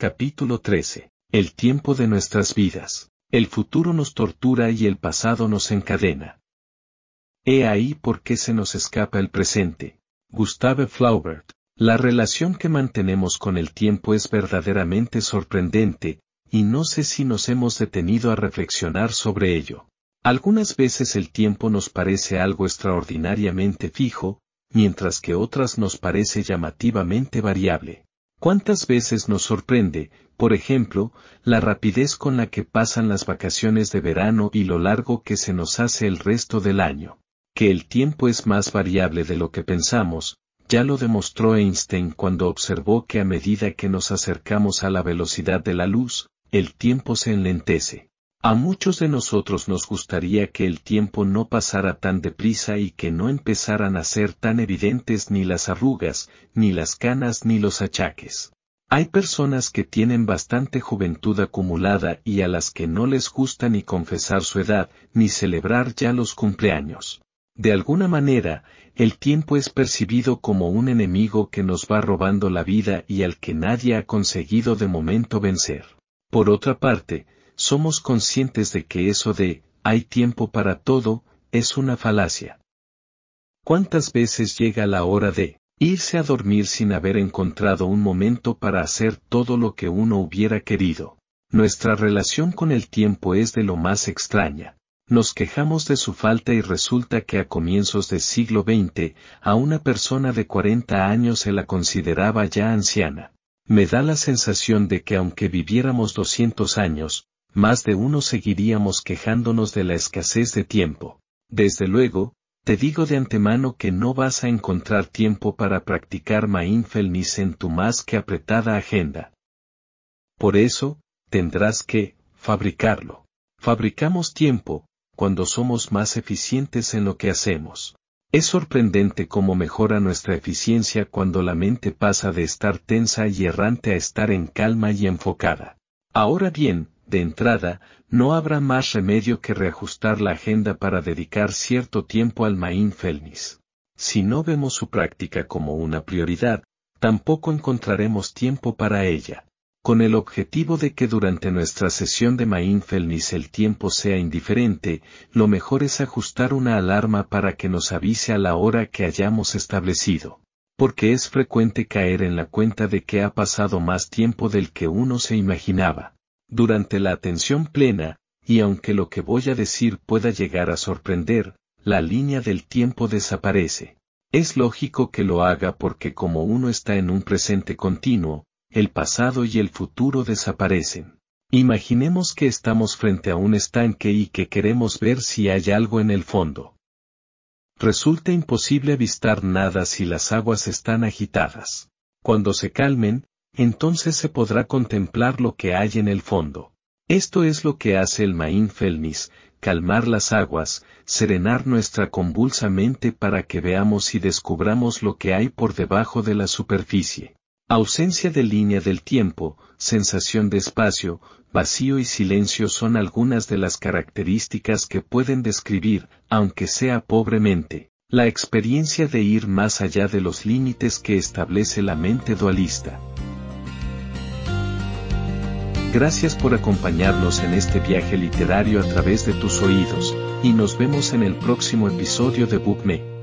Capítulo 13. El tiempo de nuestras vidas. El futuro nos tortura y el pasado nos encadena. He ahí por qué se nos escapa el presente. Gustave Flaubert. La relación que mantenemos con el tiempo es verdaderamente sorprendente, y no sé si nos hemos detenido a reflexionar sobre ello. Algunas veces el tiempo nos parece algo extraordinariamente fijo, mientras que otras nos parece llamativamente variable. ¿Cuántas veces nos sorprende, por ejemplo, la rapidez con la que pasan las vacaciones de verano y lo largo que se nos hace el resto del año? Que el tiempo es más variable de lo que pensamos, ya lo demostró Einstein cuando observó que a medida que nos acercamos a la velocidad de la luz, el tiempo se enlentece. A muchos de nosotros nos gustaría que el tiempo no pasara tan deprisa y que no empezaran a ser tan evidentes ni las arrugas, ni las canas ni los achaques. Hay personas que tienen bastante juventud acumulada y a las que no les gusta ni confesar su edad, ni celebrar ya los cumpleaños. De alguna manera, el tiempo es percibido como un enemigo que nos va robando la vida y al que nadie ha conseguido de momento vencer. Por otra parte, somos conscientes de que eso de, hay tiempo para todo, es una falacia. ¿Cuántas veces llega la hora de, irse a dormir sin haber encontrado un momento para hacer todo lo que uno hubiera querido? Nuestra relación con el tiempo es de lo más extraña. Nos quejamos de su falta y resulta que a comienzos del siglo XX, a una persona de 40 años se la consideraba ya anciana. Me da la sensación de que aunque viviéramos 200 años, más de uno seguiríamos quejándonos de la escasez de tiempo. Desde luego, te digo de antemano que no vas a encontrar tiempo para practicar mindfulness en tu más que apretada agenda. Por eso, tendrás que, fabricarlo. Fabricamos tiempo, cuando somos más eficientes en lo que hacemos. Es sorprendente cómo mejora nuestra eficiencia cuando la mente pasa de estar tensa y errante a estar en calma y enfocada. Ahora bien, de entrada, no habrá más remedio que reajustar la agenda para dedicar cierto tiempo al mindfulness. Si no vemos su práctica como una prioridad, tampoco encontraremos tiempo para ella. Con el objetivo de que durante nuestra sesión de mindfulness el tiempo sea indiferente, lo mejor es ajustar una alarma para que nos avise a la hora que hayamos establecido. Porque es frecuente caer en la cuenta de que ha pasado más tiempo del que uno se imaginaba. Durante la atención plena, y aunque lo que voy a decir pueda llegar a sorprender, la línea del tiempo desaparece. Es lógico que lo haga porque como uno está en un presente continuo, el pasado y el futuro desaparecen. Imaginemos que estamos frente a un estanque y que queremos ver si hay algo en el fondo. Resulta imposible avistar nada si las aguas están agitadas. Cuando se calmen, entonces se podrá contemplar lo que hay en el fondo. Esto es lo que hace el mindfulness, calmar las aguas, serenar nuestra convulsa mente para que veamos y descubramos lo que hay por debajo de la superficie. Ausencia de línea del tiempo, sensación de espacio, vacío y silencio son algunas de las características que pueden describir, aunque sea pobremente, la experiencia de ir más allá de los límites que establece la mente dualista. Gracias por acompañarnos en este viaje literario a través de tus oídos, y nos vemos en el próximo episodio de BookMe.